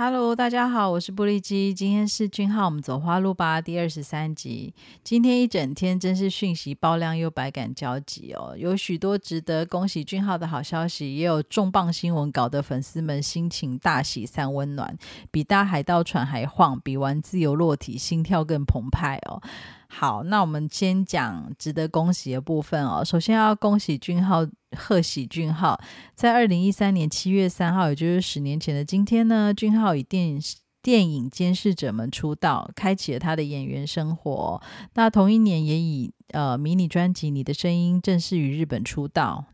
Hello，大家好，我是布利基，今天是俊浩，我们走花路吧第二十三集。今天一整天真是讯息爆量又百感交集哦，有许多值得恭喜俊浩的好消息，也有重磅新闻，搞得粉丝们心情大喜散温暖，比搭海盗船还晃，比玩自由落体心跳更澎湃哦。好，那我们先讲值得恭喜的部分哦。首先要恭喜俊浩，贺喜俊浩，在二零一三年七月三号，也就是十年前的今天呢，俊浩以电电影《监视者们》出道，开启了他的演员生活。那同一年，也以呃迷你专辑《你的声音》正式于日本出道。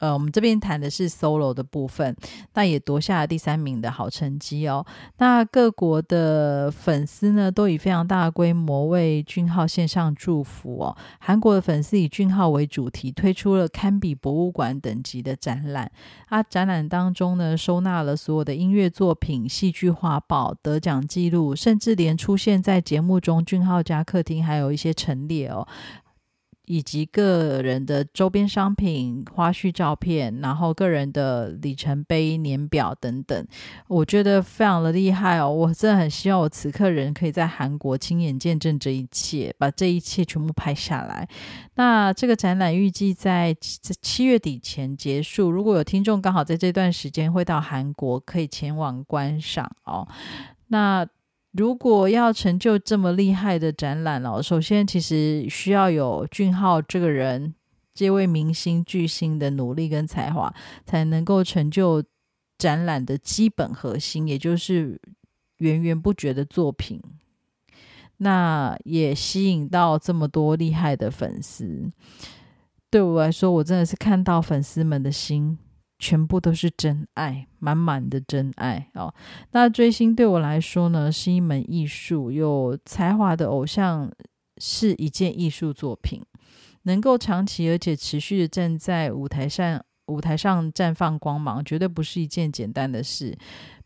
呃，我们这边谈的是 solo 的部分，那也夺下了第三名的好成绩哦。那各国的粉丝呢，都以非常大的规模为俊浩献上祝福哦。韩国的粉丝以俊浩为主题，推出了堪比博物馆等级的展览。啊，展览当中呢，收纳了所有的音乐作品、戏剧画报、得奖记录，甚至连出现在节目中俊浩家客厅还有一些陈列哦。以及个人的周边商品、花絮照片，然后个人的里程碑、年表等等，我觉得非常的厉害哦！我真的很希望我此刻人可以在韩国亲眼见证这一切，把这一切全部拍下来。那这个展览预计在七月底前结束，如果有听众刚好在这段时间会到韩国，可以前往观赏哦。那。如果要成就这么厉害的展览哦，首先其实需要有俊浩这个人，这位明星巨星的努力跟才华，才能够成就展览的基本核心，也就是源源不绝的作品。那也吸引到这么多厉害的粉丝。对我来说，我真的是看到粉丝们的心。全部都是真爱，满满的真爱哦。那追星对我来说呢，是一门艺术。有才华的偶像是一件艺术作品，能够长期而且持续的站在舞台上，舞台上绽放光芒，绝对不是一件简单的事。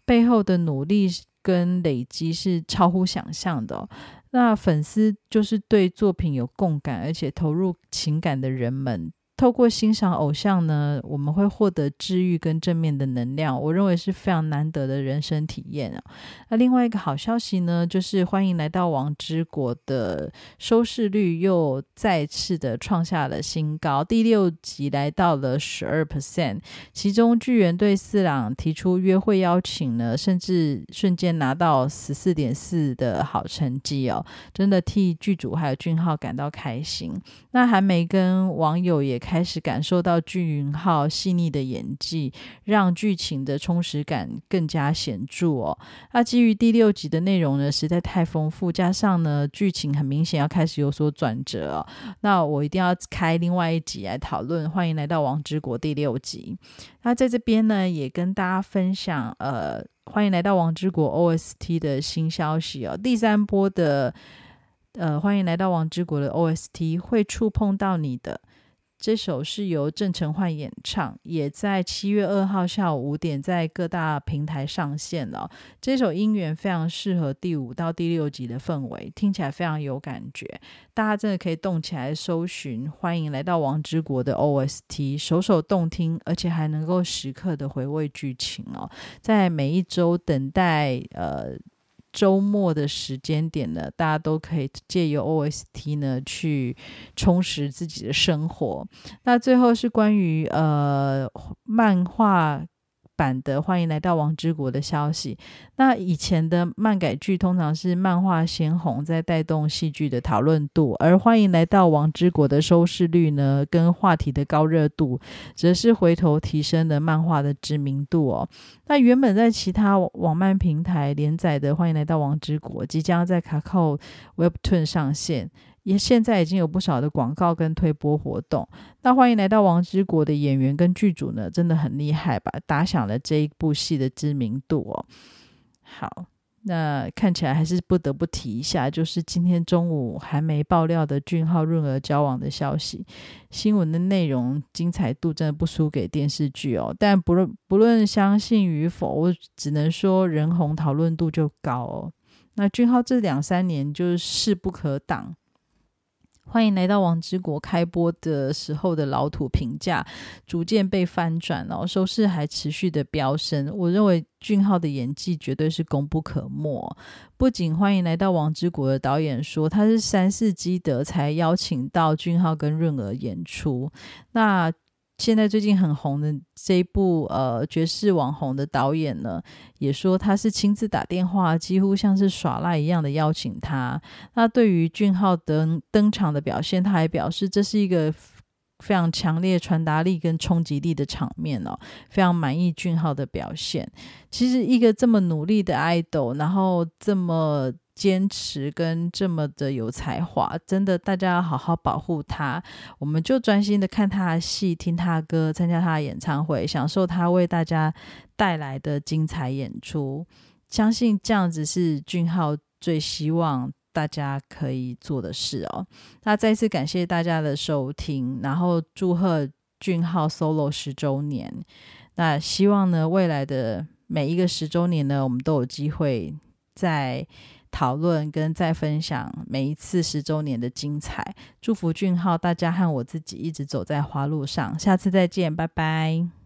背后的努力跟累积是超乎想象的。那粉丝就是对作品有共感，而且投入情感的人们。透过欣赏偶像呢，我们会获得治愈跟正面的能量，我认为是非常难得的人生体验啊。那另外一个好消息呢，就是欢迎来到王之国的收视率又再次的创下了新高，第六集来到了十二 percent，其中巨源对四郎提出约会邀请呢，甚至瞬间拿到十四点四的好成绩哦，真的替剧组还有俊浩感到开心。那韩梅跟网友也。开始感受到俊云浩细腻的演技，让剧情的充实感更加显著哦。那基于第六集的内容呢，实在太丰富，加上呢剧情很明显要开始有所转折哦。那我一定要开另外一集来讨论。欢迎来到王之国第六集。那在这边呢，也跟大家分享，呃，欢迎来到王之国 OST 的新消息哦。第三波的，呃，欢迎来到王之国的 OST 会触碰到你的。这首是由郑成焕演唱，也在七月二号下午五点在各大平台上线了。这首音源非常适合第五到第六集的氛围，听起来非常有感觉。大家真的可以动起来搜寻，欢迎来到王之国的 OST，首首动听，而且还能够时刻的回味剧情哦。在每一周等待呃。周末的时间点呢，大家都可以借由 OST 呢去充实自己的生活。那最后是关于呃漫画。版的欢迎来到王之国的消息。那以前的漫改剧通常是漫画先红，在带动戏剧的讨论度，而欢迎来到王之国的收视率呢，跟话题的高热度，则是回头提升了漫画的知名度哦。那原本在其他网漫平台连载的欢迎来到王之国，即将在卡扣 Webtoon 上线。也现在已经有不少的广告跟推播活动。那欢迎来到王之国的演员跟剧组呢，真的很厉害吧？打响了这一部戏的知名度哦。好，那看起来还是不得不提一下，就是今天中午还没爆料的俊浩润儿交往的消息。新闻的内容精彩度真的不输给电视剧哦。但不论不论相信与否，我只能说人红讨论度就高哦。那俊浩这两三年就是势不可挡。欢迎来到王之国开播的时候的老土评价逐渐被翻转哦，收视还持续的飙升。我认为俊浩的演技绝对是功不可没。不仅欢迎来到王之国的导演说他是三世积德才邀请到俊浩跟润儿演出，那。现在最近很红的这一部呃爵士网红的导演呢，也说他是亲自打电话，几乎像是耍赖一样的邀请他。那对于俊浩登登场的表现，他还表示这是一个非常强烈传达力跟冲击力的场面哦，非常满意俊浩的表现。其实一个这么努力的爱豆，然后这么。坚持跟这么的有才华，真的，大家要好好保护他。我们就专心的看他的戏，听他的歌，参加他的演唱会，享受他为大家带来的精彩演出。相信这样子是俊浩最希望大家可以做的事哦。那再次感谢大家的收听，然后祝贺俊浩 solo 十周年。那希望呢，未来的每一个十周年呢，我们都有机会在。讨论跟再分享每一次十周年的精彩，祝福俊浩，大家和我自己一直走在花路上，下次再见，拜拜。